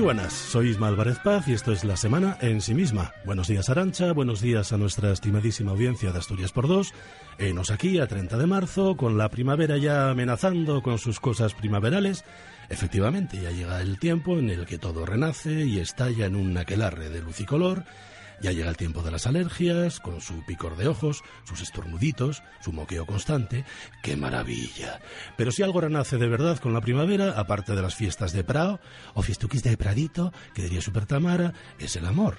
Muy buenas, soy Ismael Álvarez Paz y esto es La Semana en sí misma. Buenos días Arancha, buenos días a nuestra estimadísima audiencia de Asturias por dos. Enos aquí a 30 de marzo, con la primavera ya amenazando con sus cosas primaverales. Efectivamente, ya llega el tiempo en el que todo renace y estalla en un aquelarre de luz y color ya llega el tiempo de las alergias, con su picor de ojos, sus estornuditos, su moqueo constante. ¡Qué maravilla! Pero si algo renace de verdad con la primavera, aparte de las fiestas de Prado, o fiestuquis de Pradito, que diría Super Tamara, es el amor.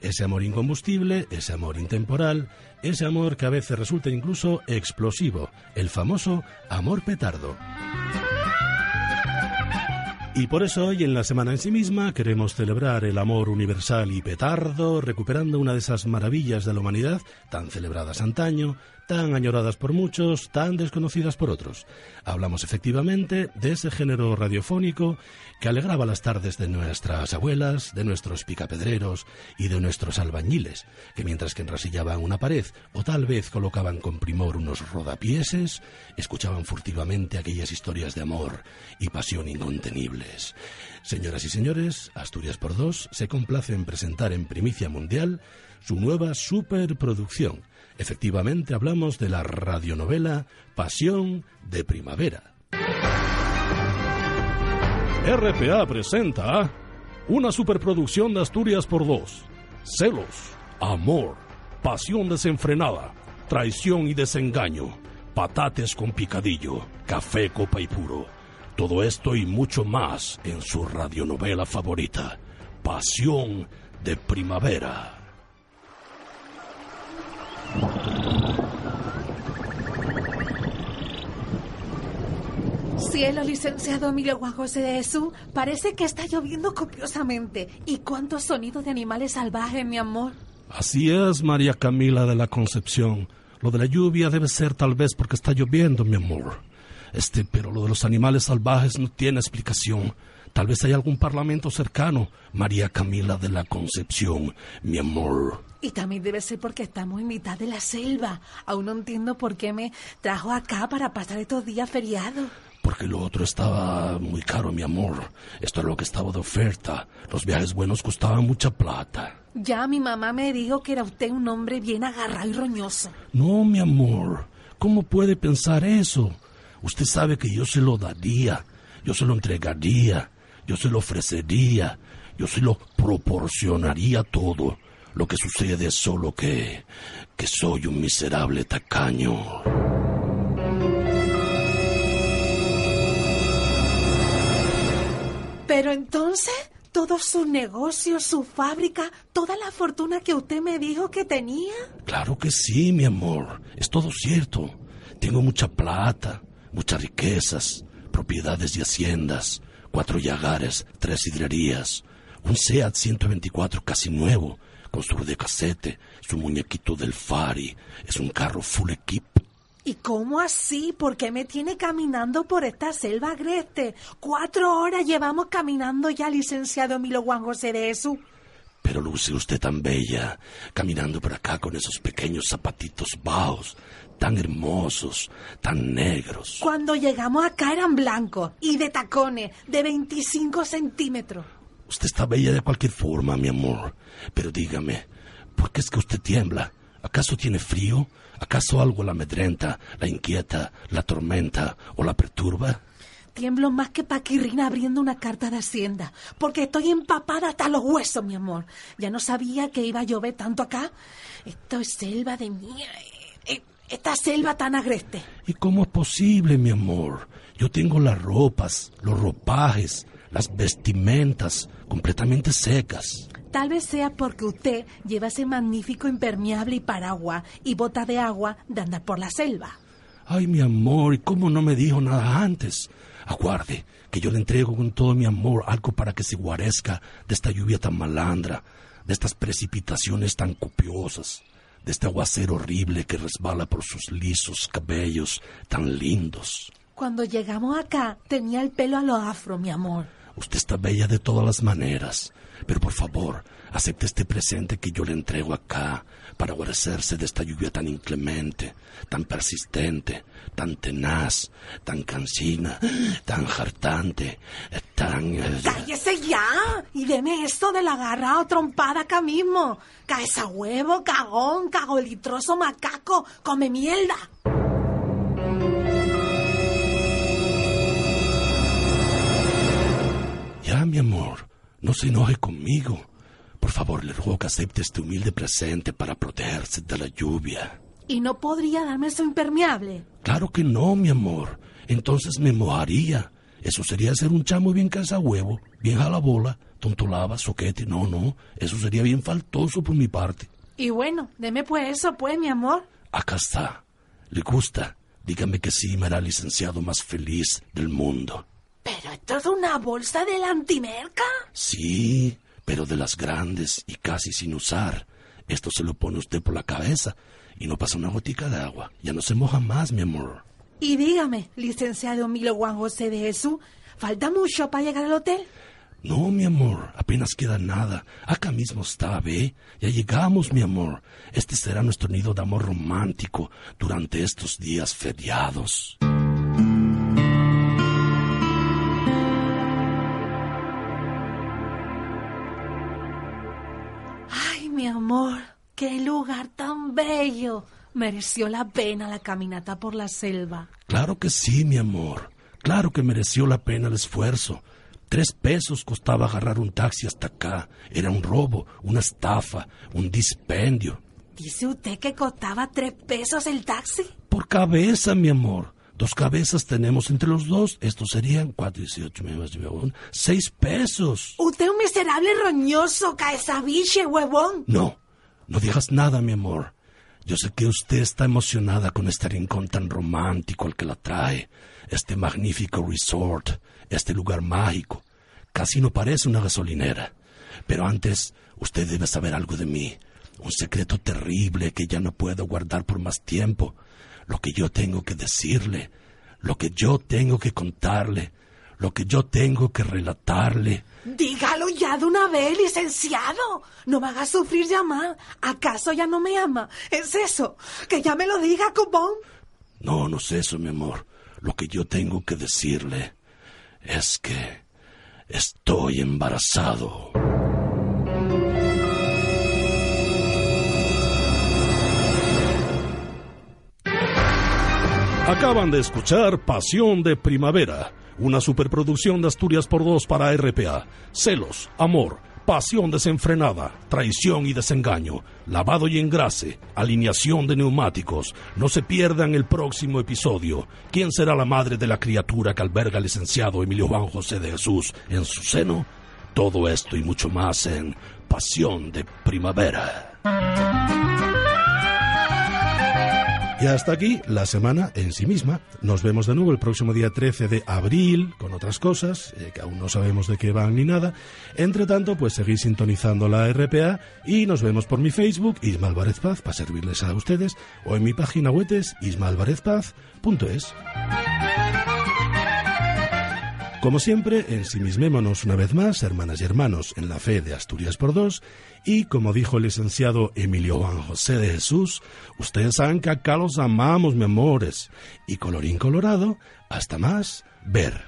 Ese amor incombustible, ese amor intemporal, ese amor que a veces resulta incluso explosivo, el famoso amor petardo. Y por eso hoy en la semana en sí misma queremos celebrar el amor universal y petardo, recuperando una de esas maravillas de la humanidad, tan celebradas antaño, tan añoradas por muchos, tan desconocidas por otros. Hablamos efectivamente de ese género radiofónico que alegraba las tardes de nuestras abuelas, de nuestros picapedreros y de nuestros albañiles, que mientras que enrasillaban una pared o tal vez colocaban con primor unos rodapieses, escuchaban furtivamente aquellas historias de amor y pasión Señoras y señores, Asturias por dos se complace en presentar en primicia mundial su nueva superproducción, Efectivamente hablamos de la radionovela Pasión de Primavera. RPA presenta una superproducción de Asturias por dos. Celos, amor, pasión desenfrenada, traición y desengaño, patates con picadillo, café copa y puro. Todo esto y mucho más en su radionovela favorita, Pasión de Primavera. Cielo, licenciado Emilio Juan José de Jesús, parece que está lloviendo copiosamente. ¿Y cuántos sonidos de animales salvajes, mi amor? Así es, María Camila de la Concepción. Lo de la lluvia debe ser tal vez porque está lloviendo, mi amor. Este, pero lo de los animales salvajes no tiene explicación. Tal vez hay algún parlamento cercano. María Camila de la Concepción, mi amor. Y también debe ser porque estamos en mitad de la selva. Aún no entiendo por qué me trajo acá para pasar estos días feriados. Porque lo otro estaba muy caro, mi amor. Esto es lo que estaba de oferta. Los viajes buenos costaban mucha plata. Ya mi mamá me dijo que era usted un hombre bien agarrado y roñoso. No, mi amor. ¿Cómo puede pensar eso? Usted sabe que yo se lo daría, yo se lo entregaría, yo se lo ofrecería, yo se lo proporcionaría todo. Lo que sucede es solo que... que soy un miserable tacaño. Pero entonces, todos sus negocios, su fábrica, toda la fortuna que usted me dijo que tenía. Claro que sí, mi amor. Es todo cierto. Tengo mucha plata, muchas riquezas, propiedades y haciendas, cuatro yagares, tres hidrerías, un SEAT 124 casi nuevo, con su de casete, su muñequito del Fari. Es un carro full equip. ¿Y cómo así? ¿Por qué me tiene caminando por esta selva agreste? Cuatro horas llevamos caminando ya, licenciado Milo Juan José de eso. Pero luce usted tan bella, caminando por acá con esos pequeños zapatitos bajos, tan hermosos, tan negros. Cuando llegamos acá eran blancos y de tacones, de 25 centímetros. Usted está bella de cualquier forma, mi amor. Pero dígame, ¿por qué es que usted tiembla? ¿Acaso tiene frío? ¿Acaso algo la amedrenta, la inquieta, la tormenta o la perturba? Tiemblo más que Paquirrina abriendo una carta de Hacienda, porque estoy empapada hasta los huesos, mi amor. Ya no sabía que iba a llover tanto acá. Esto es selva de mía. Eh, esta selva tan agreste. ¿Y cómo es posible, mi amor? Yo tengo las ropas, los ropajes, las vestimentas completamente secas. Tal vez sea porque usted lleva ese magnífico impermeable y paraguas y bota de agua de andar por la selva. Ay, mi amor, ¿y cómo no me dijo nada antes? Aguarde, que yo le entrego con todo mi amor algo para que se guarezca de esta lluvia tan malandra, de estas precipitaciones tan copiosas, de este aguacero horrible que resbala por sus lisos cabellos tan lindos. Cuando llegamos acá tenía el pelo a lo afro, mi amor. Usted está bella de todas las maneras, pero por favor, acepte este presente que yo le entrego acá para guarecerse de esta lluvia tan inclemente, tan persistente, tan tenaz, tan cansina, tan hartante, tan... eh, ¡Cállese ya! Y deme esto de la garra o trompada acá mismo. Caesa huevo, cagón, cagolitroso macaco, come mierda. No se enoje conmigo. Por favor, le ruego que acepte este humilde presente para protegerse de la lluvia. ¿Y no podría darme eso impermeable? Claro que no, mi amor. Entonces me mojaría. Eso sería ser un chamo bien huevo, bien jalabola, tontolaba, soquete. No, no. Eso sería bien faltoso por mi parte. Y bueno, deme pues eso, pues, mi amor. Acá está. ¿Le gusta? Dígame que sí, me hará el licenciado más feliz del mundo. ¿Pero esto es una bolsa de la antimerca? Sí, pero de las grandes y casi sin usar. Esto se lo pone usted por la cabeza y no pasa una gotica de agua. Ya no se moja más, mi amor. Y dígame, licenciado Milo Juan José de Jesús, ¿falta mucho para llegar al hotel? No, mi amor, apenas queda nada. Acá mismo está, ¿ve? Ya llegamos, mi amor. Este será nuestro nido de amor romántico durante estos días feriados. Amor, qué lugar tan bello. Mereció la pena la caminata por la selva. Claro que sí, mi amor. Claro que mereció la pena el esfuerzo. Tres pesos costaba agarrar un taxi hasta acá. Era un robo, una estafa, un dispendio. ¿Dice usted que costaba tres pesos el taxi? Por cabeza, mi amor. Dos cabezas tenemos entre los dos. Estos serían cuatro, dieciocho, menos, seis pesos. Usted es un miserable roñoso, caesabiche, huevón. No, no digas nada, mi amor. Yo sé que usted está emocionada con este rincón tan romántico al que la trae, este magnífico resort, este lugar mágico. Casi no parece una gasolinera. Pero antes, usted debe saber algo de mí, un secreto terrible que ya no puedo guardar por más tiempo, lo que yo tengo que decirle, lo que yo tengo que contarle, lo que yo tengo que relatarle. Dígalo ya de una vez, licenciado. No me haga sufrir ya más. ¿Acaso ya no me ama? ¿Es eso? Que ya me lo diga, cupón. No, no es eso, mi amor. Lo que yo tengo que decirle es que estoy embarazado. Acaban de escuchar Pasión de Primavera, una superproducción de Asturias por dos para RPA. Celos, amor, pasión desenfrenada, traición y desengaño, lavado y engrase, alineación de neumáticos. No se pierdan el próximo episodio. ¿Quién será la madre de la criatura que alberga el licenciado Emilio Juan José de Jesús en su seno? Todo esto y mucho más en Pasión de Primavera. Y hasta aquí la semana en sí misma. Nos vemos de nuevo el próximo día 13 de abril con otras cosas eh, que aún no sabemos de qué van ni nada. Entre tanto, pues seguís sintonizando la RPA y nos vemos por mi Facebook, Isma Álvarez Paz, para servirles a ustedes, o en mi página web es. Como siempre, ensimismémonos una vez más, hermanas y hermanos, en la fe de Asturias por dos, y como dijo el licenciado Emilio Juan José de Jesús, ustedes saben que acá los amamos, mi amores, y colorín colorado, hasta más, ver.